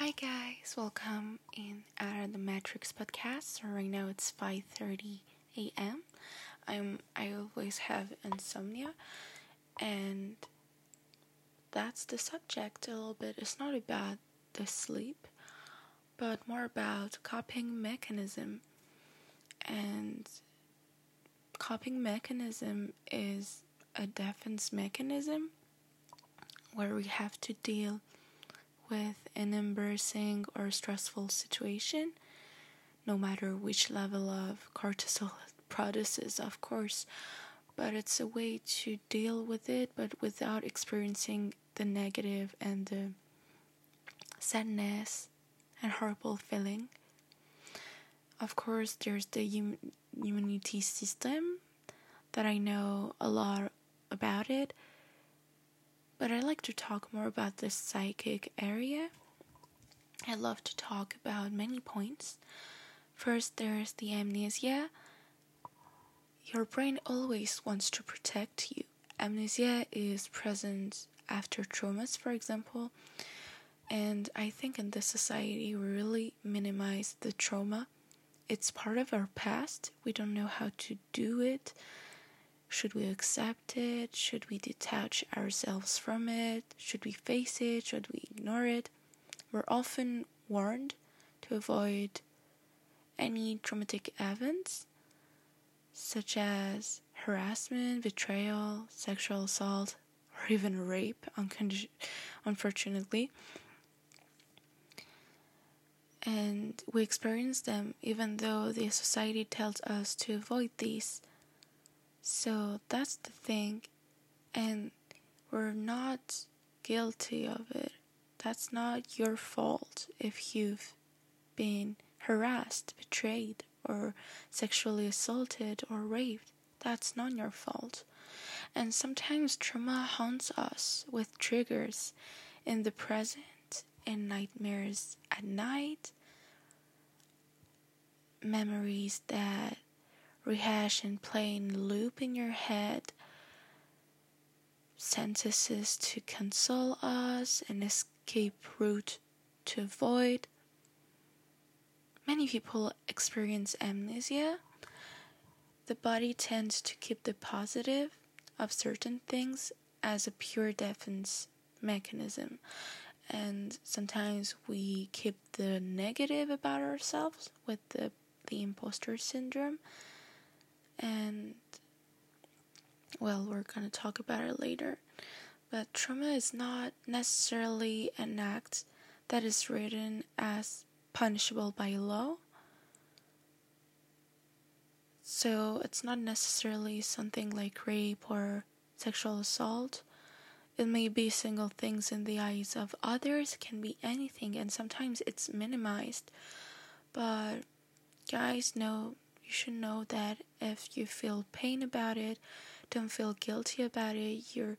Hi guys, welcome in at the Matrix podcast. So right now it's 5:30 a.m. I'm I always have insomnia and that's the subject a little bit. It's not about the sleep, but more about coping mechanism. And coping mechanism is a defense mechanism where we have to deal with an embarrassing or stressful situation, no matter which level of cortisol produces, of course. But it's a way to deal with it, but without experiencing the negative and the sadness and horrible feeling. Of course, there's the im- immunity system that I know a lot about it but I like to talk more about the psychic area. I love to talk about many points. First, there's the amnesia. Your brain always wants to protect you. Amnesia is present after traumas, for example, and I think in this society we really minimize the trauma. It's part of our past. We don't know how to do it should we accept it? Should we detach ourselves from it? Should we face it? Should we ignore it? We're often warned to avoid any traumatic events, such as harassment, betrayal, sexual assault, or even rape, unfortunately. And we experience them even though the society tells us to avoid these. So that's the thing. And we're not guilty of it. That's not your fault if you've been harassed, betrayed, or sexually assaulted or raped. That's not your fault. And sometimes trauma haunts us with triggers in the present, in nightmares at night, memories that rehash and play in loop in your head sentences to console us, an escape route to avoid. Many people experience amnesia. The body tends to keep the positive of certain things as a pure defense mechanism. And sometimes we keep the negative about ourselves with the, the imposter syndrome and well, we're going to talk about it later. But trauma is not necessarily an act that is written as punishable by law. So it's not necessarily something like rape or sexual assault. It may be single things in the eyes of others, can be anything, and sometimes it's minimized. But guys know you should know that if you feel pain about it, don't feel guilty about it. You're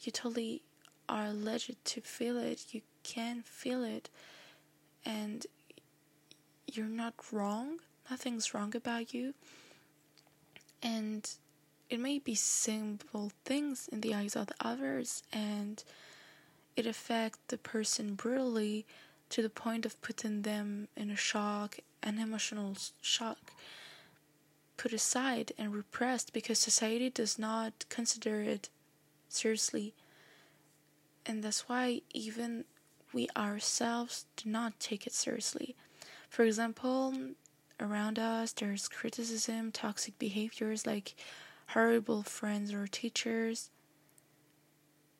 you totally are alleged to feel it. You can feel it, and you're not wrong. Nothing's wrong about you. And it may be simple things in the eyes of the others, and it affects the person brutally to the point of putting them in a shock, an emotional shock put aside and repressed because society does not consider it seriously. And that's why even we ourselves do not take it seriously. For example, around us there's criticism, toxic behaviors like horrible friends or teachers.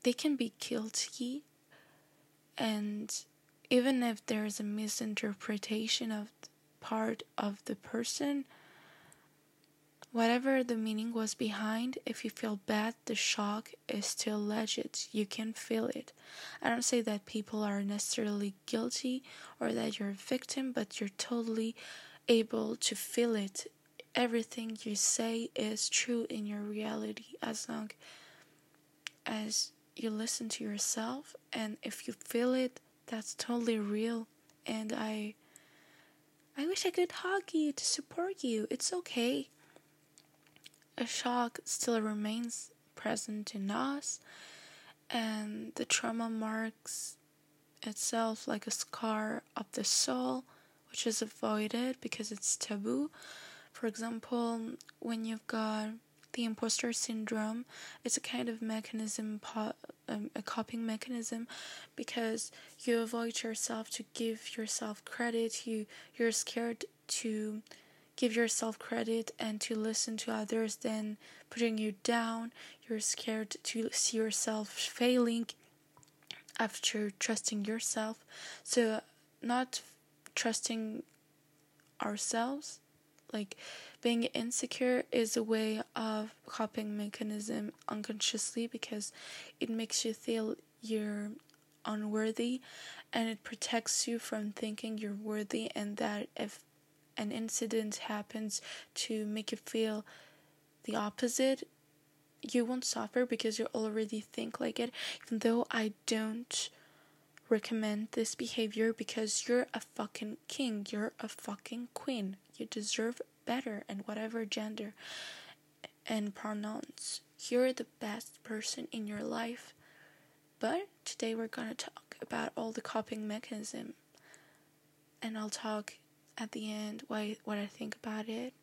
They can be guilty, and even if there's a misinterpretation of part of the person, Whatever the meaning was behind, if you feel bad, the shock is still legit. You can feel it. I don't say that people are necessarily guilty or that you're a victim, but you're totally able to feel it. Everything you say is true in your reality as long as you listen to yourself and if you feel it, that's totally real. And I I wish I could hug you to support you. It's okay a shock still remains present in us, and the trauma marks itself like a scar of the soul, which is avoided because it's taboo. For example, when you've got the imposter syndrome, it's a kind of mechanism, um, a coping mechanism, because you avoid yourself to give yourself credit. You you're scared to give yourself credit and to listen to others than putting you down. You're scared to see yourself failing after trusting yourself. So, not trusting ourselves, like being insecure, is a way of coping mechanism unconsciously because it makes you feel you're unworthy and it protects you from thinking you're worthy and that if an incident happens to make you feel the opposite, you won't suffer because you already think like it. Even though I don't recommend this behavior because you're a fucking king, you're a fucking queen. You deserve better and whatever gender and pronouns. You're the best person in your life. But today we're gonna talk about all the coping mechanism and I'll talk at the end what what I think about it.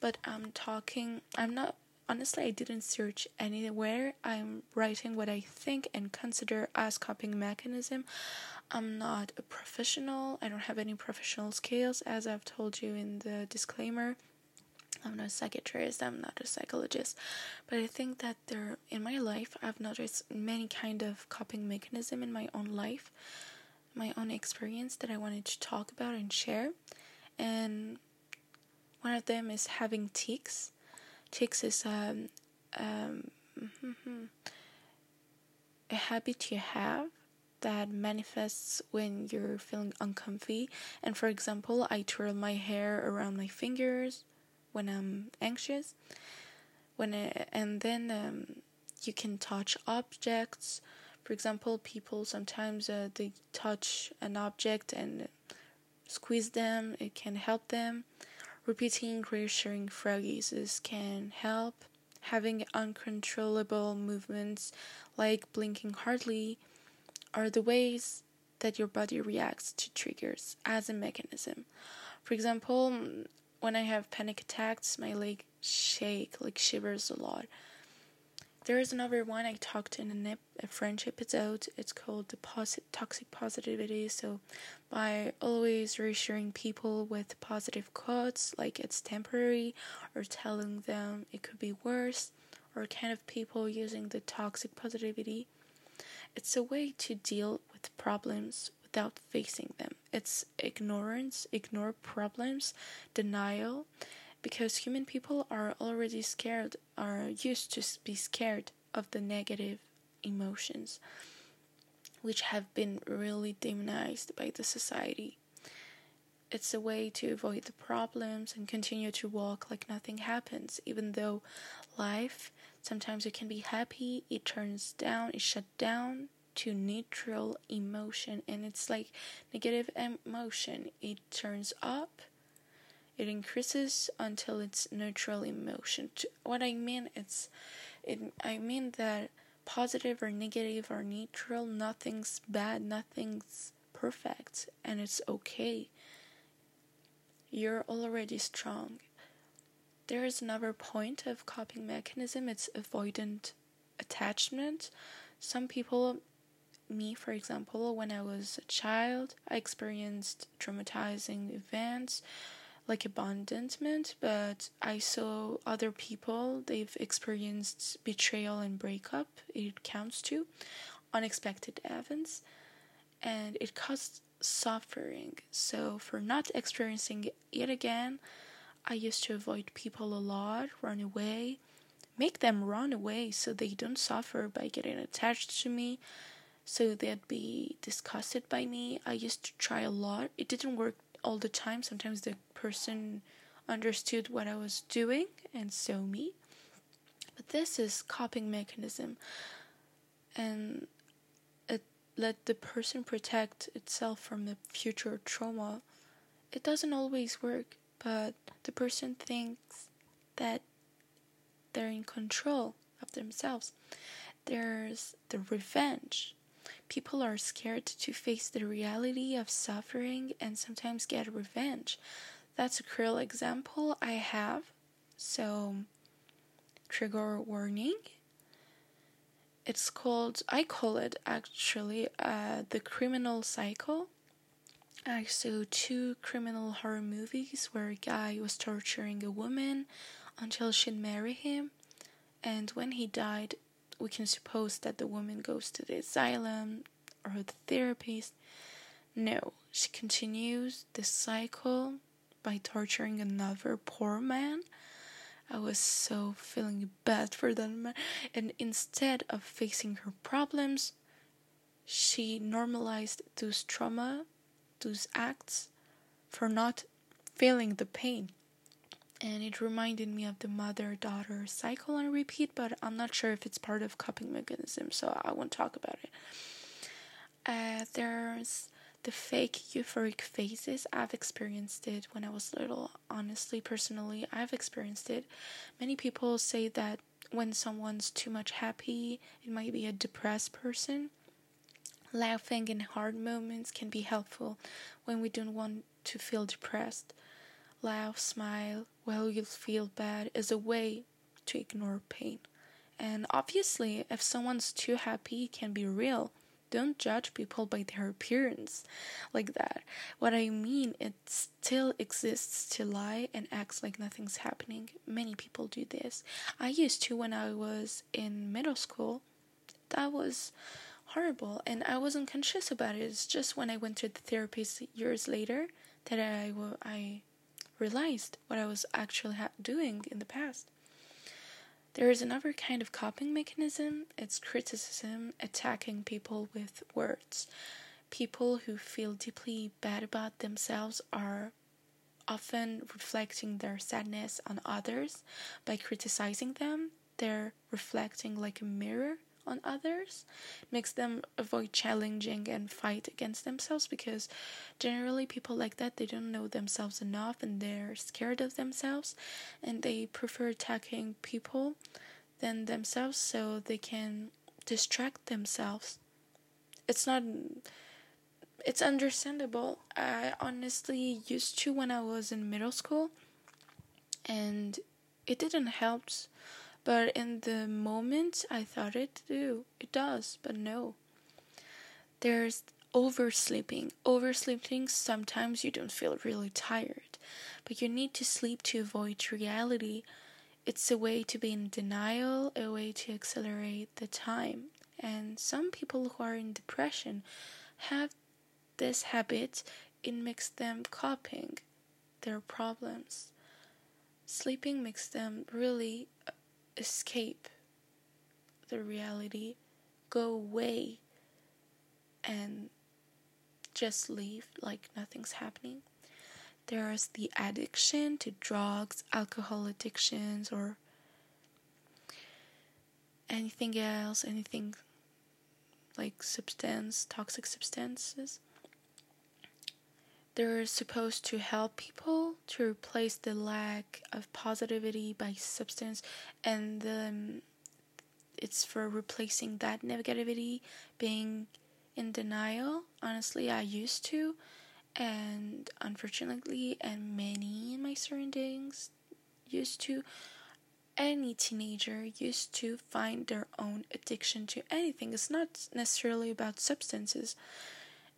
But I'm talking. I'm not honestly. I didn't search anywhere. I'm writing what I think and consider as coping mechanism. I'm not a professional. I don't have any professional skills, as I've told you in the disclaimer. I'm not a psychiatrist, I'm not a psychologist, but I think that there in my life I've noticed many kind of coping mechanism in my own life, my own experience that I wanted to talk about and share and one of them is having tics. Tics is um, um, a habit you have that manifests when you're feeling uncomfy. And for example, I twirl my hair around my fingers when I'm anxious. When I, and then um, you can touch objects. For example, people sometimes uh, they touch an object and squeeze them, it can help them. Repeating reassuring phrases can help. Having uncontrollable movements like blinking hardly are the ways that your body reacts to triggers as a mechanism. For example, when I have panic attacks, my leg shake, like shivers a lot. There is another one I talked in a, nip, a French episode. It's called the toxic positivity. So, by always reassuring people with positive quotes, like it's temporary, or telling them it could be worse, or kind of people using the toxic positivity, it's a way to deal with problems without facing them. It's ignorance, ignore problems, denial, because human people are already scared, are used to be scared of the negative emotions, which have been really demonized by the society. It's a way to avoid the problems and continue to walk like nothing happens, even though life sometimes it can be happy, it turns down, it shut down to neutral emotion, and it's like negative emotion, it turns up it increases until it's neutral emotion. What I mean it's it I mean that positive or negative or neutral, nothing's bad, nothing's perfect, and it's okay. You're already strong. There is another point of coping mechanism, it's avoidant attachment. Some people me, for example, when I was a child, I experienced traumatizing events like abandonment, but I saw other people, they've experienced betrayal and breakup, it counts too, unexpected events, and it caused suffering. So, for not experiencing it again, I used to avoid people a lot, run away, make them run away so they don't suffer by getting attached to me, so they'd be disgusted by me. I used to try a lot. It didn't work all the time. Sometimes the person understood what I was doing and so me. But this is coping mechanism and it let the person protect itself from the future trauma. It doesn't always work, but the person thinks that they're in control of themselves. There's the revenge people are scared to face the reality of suffering and sometimes get revenge. That's a cruel example I have. So, trigger warning. It's called, I call it actually, uh, the criminal cycle. I saw two criminal horror movies where a guy was torturing a woman until she'd marry him, and when he died, we can suppose that the woman goes to the asylum or the therapist. No, she continues the cycle by torturing another poor man. I was so feeling bad for that man, and instead of facing her problems, she normalized those trauma, those acts, for not feeling the pain and it reminded me of the mother daughter cycle on repeat, but I'm not sure if it's part of coping mechanism, so I won't talk about it. Uh, there's the fake euphoric phases. I've experienced it when I was little. Honestly, personally, I've experienced it. Many people say that when someone's too much happy, it might be a depressed person. Laughing in hard moments can be helpful when we don't want to feel depressed laugh, smile while you feel bad is a way to ignore pain. And obviously, if someone's too happy, it can be real. Don't judge people by their appearance like that. What I mean, it still exists to lie and act like nothing's happening. Many people do this. I used to when I was in middle school. That was horrible, and I wasn't conscious about it. It's just when I went to the therapist years later that I, I realized what I was actually ha- doing in the past. There is another kind of coping mechanism it's criticism, attacking people with words. People who feel deeply bad about themselves are often reflecting their sadness on others by criticizing them. They're reflecting like a mirror on others makes them avoid challenging and fight against themselves because generally people like that they don't know themselves enough and they're scared of themselves and they prefer attacking people than themselves so they can distract themselves. It's not it's understandable. I honestly used to when i was in middle school and it didn't help but in the moment, I thought it do. It does, but no. There's oversleeping. Oversleeping, sometimes you don't feel really tired, but you need to sleep to avoid reality. It's a way to be in denial, a way to accelerate the time. And some people who are in depression have this habit, it makes them coping their problems. Sleeping makes them really uh, escape the reality, go away, and just leave like nothing's happening. There's the addiction to drugs, alcohol addictions, or anything else, anything like substance, toxic substances. They're supposed to help people to replace the lack of positivity by substance, and um, it's for replacing that negativity, being in denial. Honestly, I used to, and unfortunately, and many in my surroundings used to. Any teenager used to find their own addiction to anything. It's not necessarily about substances.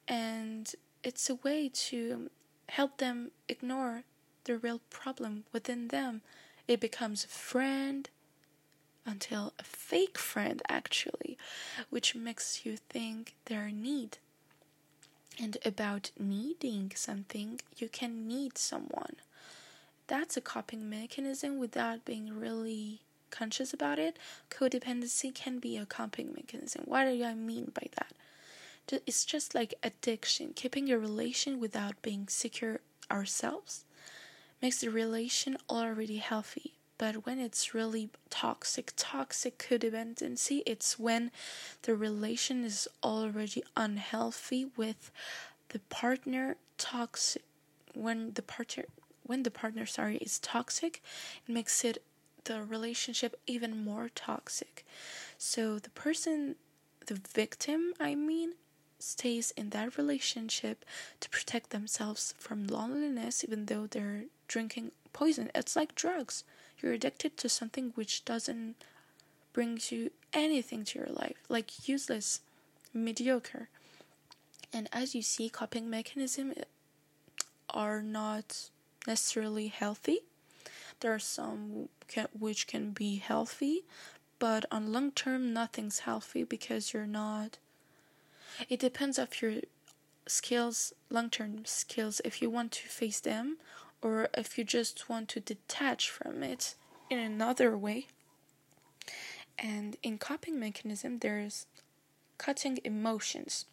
And it's a way to help them ignore the real problem within them. It becomes a friend until a fake friend, actually, which makes you think they're need. And about needing something, you can need someone. That's a coping mechanism without being really conscious about it. Codependency can be a coping mechanism. What do I mean by that? it's just like addiction. Keeping a relation without being secure ourselves makes the relation already healthy. But when it's really toxic, toxic codependency, it's when the relation is already unhealthy with the partner toxic. When the partner, when the partner, sorry, is toxic, it makes it the relationship even more toxic. So the person the victim, I mean, stays in that relationship to protect themselves from loneliness even though they're drinking poison. It's like drugs. You're addicted to something which doesn't bring you anything to your life, like useless, mediocre. And as you see, coping mechanisms eh, are not necessarily healthy. There are some can, which can be healthy, but on long term, nothing's healthy because you're not. It depends of your skills, long term skills, if you want to face them or if you just want to detach from it in another way. And in coping mechanism, there's cutting emotions.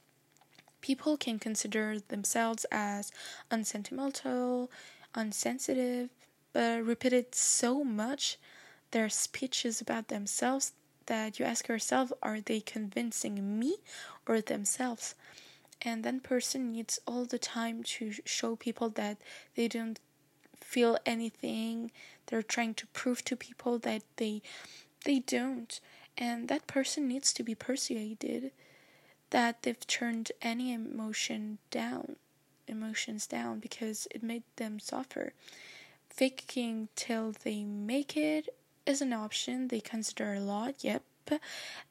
People can consider themselves as unsentimental, unsensitive, but repeated so much their speeches about themselves that you ask yourself, are they convincing me or themselves? And that person needs all the time to show people that they don't feel anything. They're trying to prove to people that they they don't. And that person needs to be persuaded that they've turned any emotion down, emotions down because it made them suffer. Faking till they make it is an option they consider a lot, yep.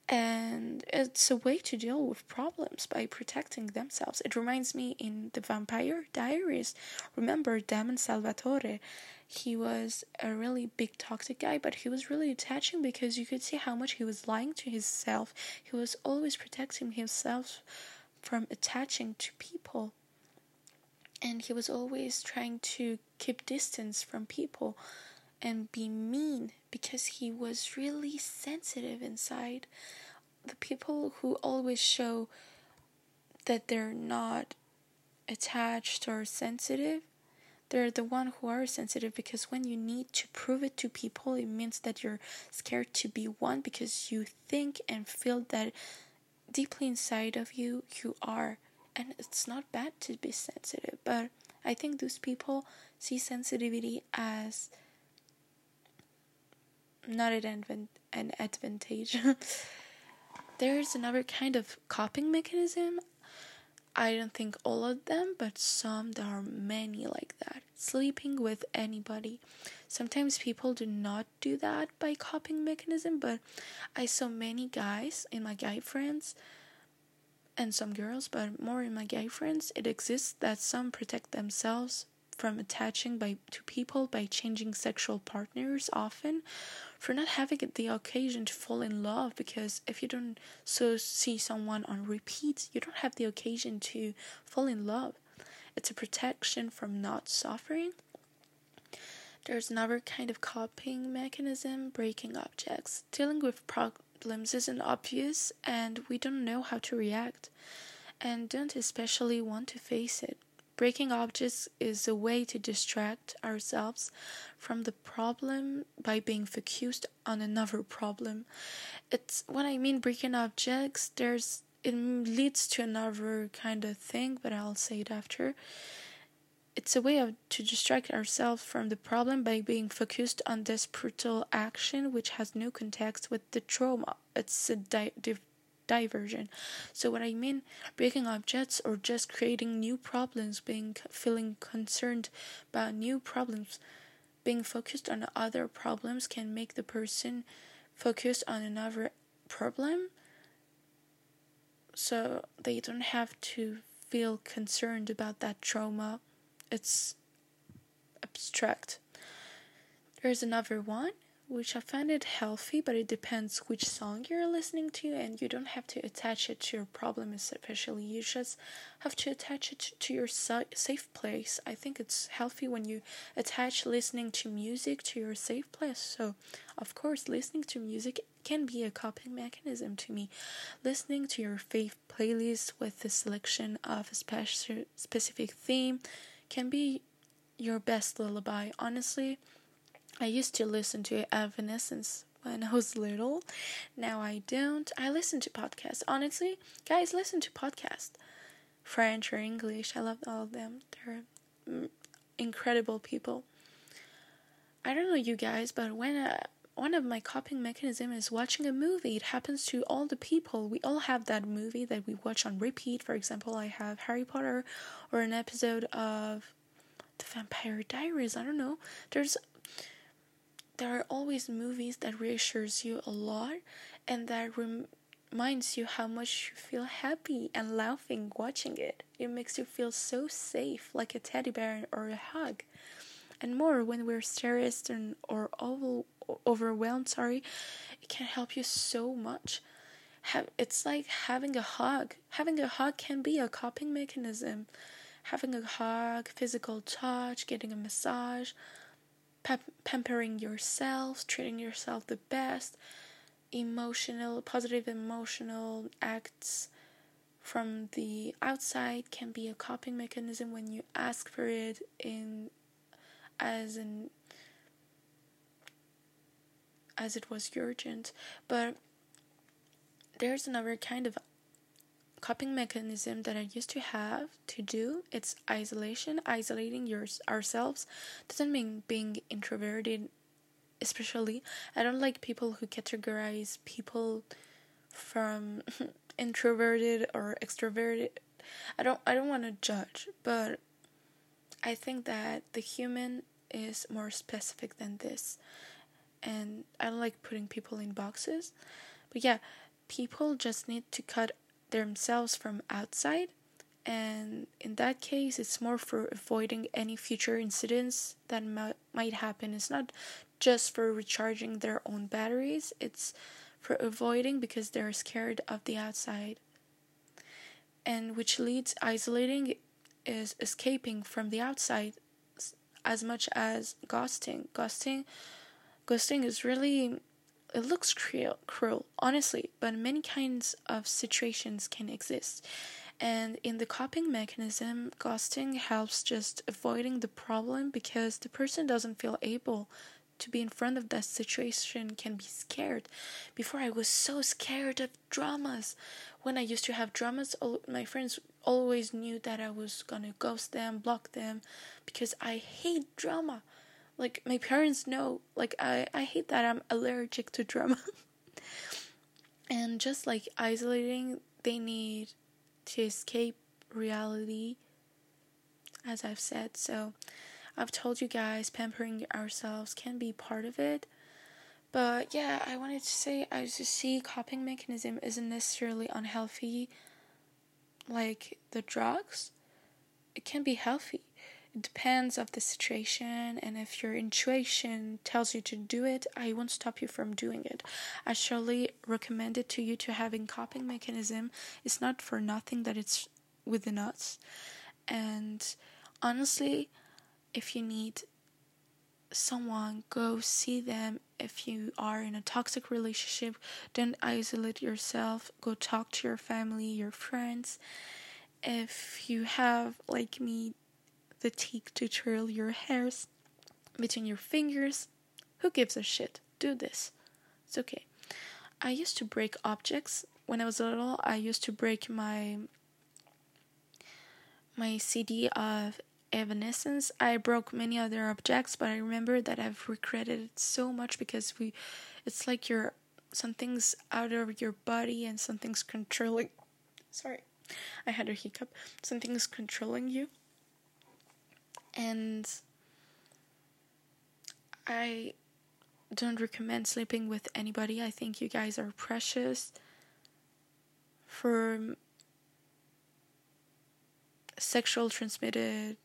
And it's a way to deal with problems by protecting themselves. It reminds me in The Vampire Diaries. Remember Damon Salvatore? He was a really big toxic guy, but he was really attaching because you could see how much he was lying to himself. He was always protecting himself from attaching to people. And he was always trying to keep distance from people and be mean because he was really sensitive inside. The people who always show that they're not attached or sensitive, they're the one who are sensitive because when you need to prove it to people, it means that you're scared to be one because you think and feel that deeply inside of you, you are. And it's not bad to be sensitive, but I think those people see sensitivity as not an, an advantage. There's another kind of coping mechanism. I don't think all of them, but some there are many like that. Sleeping with anybody. Sometimes people do not do that by coping mechanism, but I saw many guys in my guy friends and some girls, but more in my guy friends, it exists that some protect themselves from attaching by to people by changing sexual partners often for not having the occasion to fall in love because if you don't so see someone on repeat you don't have the occasion to fall in love. It's a protection from not suffering. There's another kind of coping mechanism breaking objects. Dealing with problems isn't obvious and we don't know how to react. And don't especially want to face it Breaking objects is a way to distract ourselves from the problem by being focused on another problem. It's when I mean breaking objects, there's it leads to another kind of thing, but I'll say it after. It's a way of to distract ourselves from the problem by being focused on this brutal action which has no context with the trauma. It's a di- diversion. So what I mean, breaking objects or just creating new problems, being feeling concerned about new problems, being focused on other problems can make the person focus on another problem. So they don't have to feel concerned about that trauma. It's abstract. There's another one which I find it healthy, but it depends which song you're listening to, and you don't have to attach it to your problem, especially. You just have to attach it to your safe place. I think it's healthy when you attach listening to music to your safe place. So, of course, listening to music can be a coping mechanism to me. Listening to your favorite playlist with the selection of a specific theme can be your best lullaby. Honestly I used to listen to Evanescence when I was little. Now I don't. I listen to podcasts. Honestly, guys, listen to podcasts. French or English. I love all of them. They're mm, incredible people. I don't know you guys, but when I, one of my coping mechanism is watching a movie. It happens to all the people. We all have that movie that we watch on repeat. For example, I have Harry Potter or an episode of The Vampire Diaries. I don't know. There's there are always movies that reassures you a lot and that rem- reminds you how much you feel happy and laughing watching it. It makes you feel so safe, like a teddy bear or a hug. And more when we're stressed and or over, overwhelmed, sorry, it can help you so much. Have, it's like having a hug. Having a hug can be a coping mechanism. Having a hug, physical touch, getting a massage, pampering yourself, treating yourself the best. Emotional, positive emotional acts from the outside can be a coping mechanism when you ask for it in as an as it was urgent. But there's another kind of coping mechanism that I used to have to do it's isolation isolating your ourselves doesn't mean being introverted especially I don't like people who categorize people from introverted or extroverted. I don't I don't want to judge, but I think that the human is more specific than this. And I don't like putting people in boxes. But yeah, people just need to cut themselves from outside and in that case it's more for avoiding any future incidents that might happen it's not just for recharging their own batteries, it's for avoiding because they're scared of the outside. And which leads isolating is escaping from the outside as much as ghosting. Ghosting ghosting is really it looks cruel, cruel honestly, but many kinds of situations can exist. And in the coping mechanism, ghosting helps just avoiding the problem because the person doesn't feel able to be in front of that situation can be scared. Before I was so scared of dramas. When I used to have dramas, all, my friends always knew that I was gonna ghost them, block them, because I hate drama. Like my parents know, like I, I hate that I'm allergic to drama. and just like isolating, they need to escape reality, as I've said. So I've told you guys pampering ourselves can be part of it. But yeah, I wanted to say I just see coping mechanism isn't necessarily unhealthy like the drugs. It can be healthy. It depends of the situation and if your intuition tells you to do it, I won't stop you from doing it. I surely recommend it to you to having coping mechanism. It's not for nothing that it's within us. And honestly, if you need someone, go see them. If you are in a toxic relationship, don't isolate yourself. Go talk to your family, your friends. If you have, like me, the tic to twirl your hairs between your fingers, who gives a shit? Do this. It's okay. I used to break objects when I was a little. I used to break my my CD of Evanescence. I broke many other objects, but I remember that I've regretted it so much because we, it's like you're something's out of your body and something's controlling. Sorry, I had a hiccup. Something's controlling you, and I don't recommend sleeping with anybody. I think you guys are precious. For sexual transmitted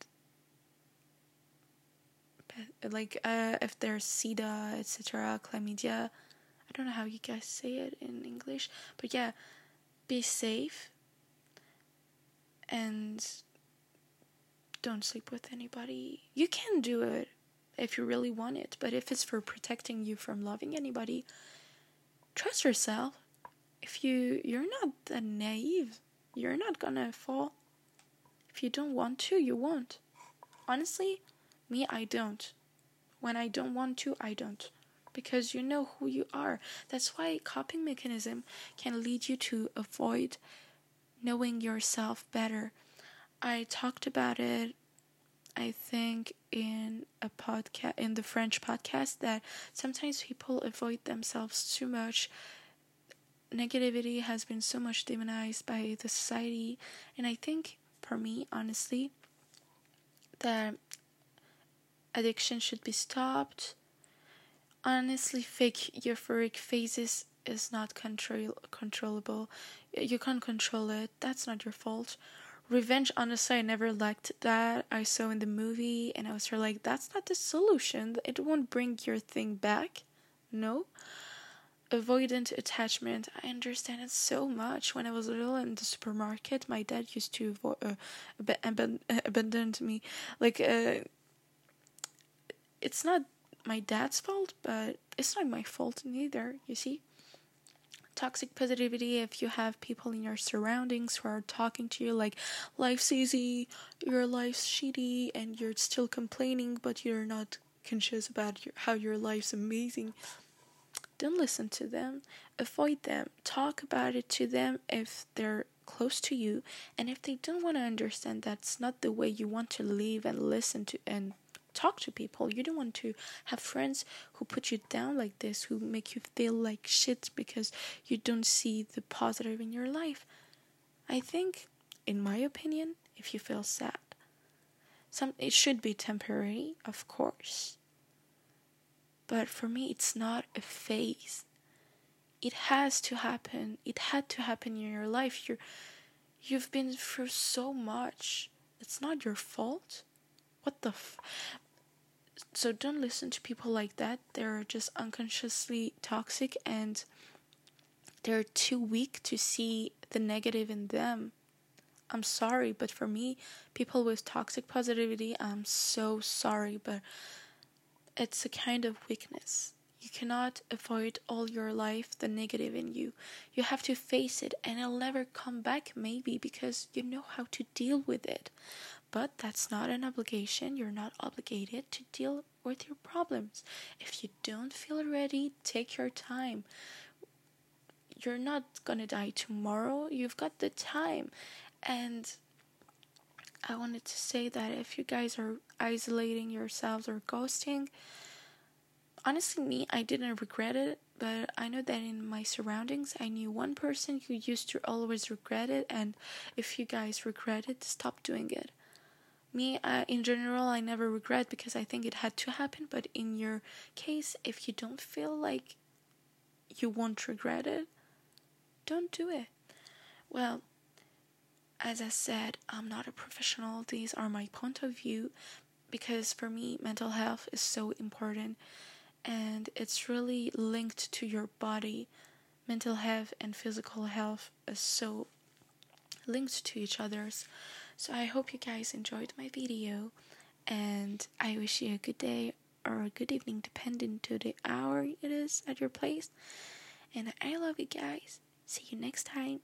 like uh, if there's SIDA, etc., chlamydia. I don't know how you guys say it in English, but yeah, be safe and don't sleep with anybody. You can do it if you really want it, but if it's for protecting you from loving anybody, trust yourself. If you you're not that naive, you're not gonna fall. If you don't want to, you won't. Honestly, me I don't. When I don't want to, I don't. Because you know who you are. That's why coping mechanism can lead you to avoid knowing yourself better. I talked about it I think in a podcast in the French podcast that sometimes people avoid themselves too much. Negativity has been so much demonized by the society, and I think for me, honestly, that addiction should be stopped. Honestly, fake euphoric phases is not control controllable. You can't control it. That's not your fault revenge honestly i never liked that i saw in the movie and i was sort of like that's not the solution. It won't bring your thing back. No. Avoidant attachment. I understand it so much. When i was little in the supermarket my dad used to avo- uh, ab- abandon me. Like uh, it's not my dad's fault but it's not my fault neither you see toxic positivity if you have people in your surroundings who are talking to you like life's easy, your life's shitty, and you're still complaining, but you're not conscious about your, how your life's amazing. Don't listen to them, avoid them, talk about it to them if they're close to you, and if they don't want to understand that's not the way you want to live and listen to and talk to people. You don't want to have friends who put you down like this, who make you feel like shit because you don't see the positive in your life. I think, in my opinion, if you feel sad, some it should be temporary, of course. But for me, it's not a phase. It has to happen. It had to happen in your life. You're, you've been through so much. It's not your fault. What the f- so don't listen to people like that. They're just unconsciously toxic and they're too weak to see the negative in them. I'm sorry, but for me, people with toxic positivity, I'm so sorry, but it's a kind of weakness. You cannot avoid all your life the negative in you. You have to face it, and it'll never come back, maybe, because you know how to deal with it. But that's not an obligation. You're not obligated to deal with your problems. If you don't feel ready, take your time. You're not gonna die tomorrow. You've got the time. And I wanted to say that if you guys are isolating yourselves or ghosting, honestly, me, I didn't regret it, but I know that in my surroundings, I knew one person who used to always regret it, and if you guys regret it, stop doing it me uh, in general i never regret because i think it had to happen. But in your case if you don't feel like you won't regret it don't do it. Well as i said i'm not a professional. These are my point of view because for me mental health is so important and it's really linked to your body. Mental health and physical health is so linked to each other's so I hope you guys enjoyed my video and I wish you a good day or a good evening depending to the hour it is at your place. And I love you guys. See you next time.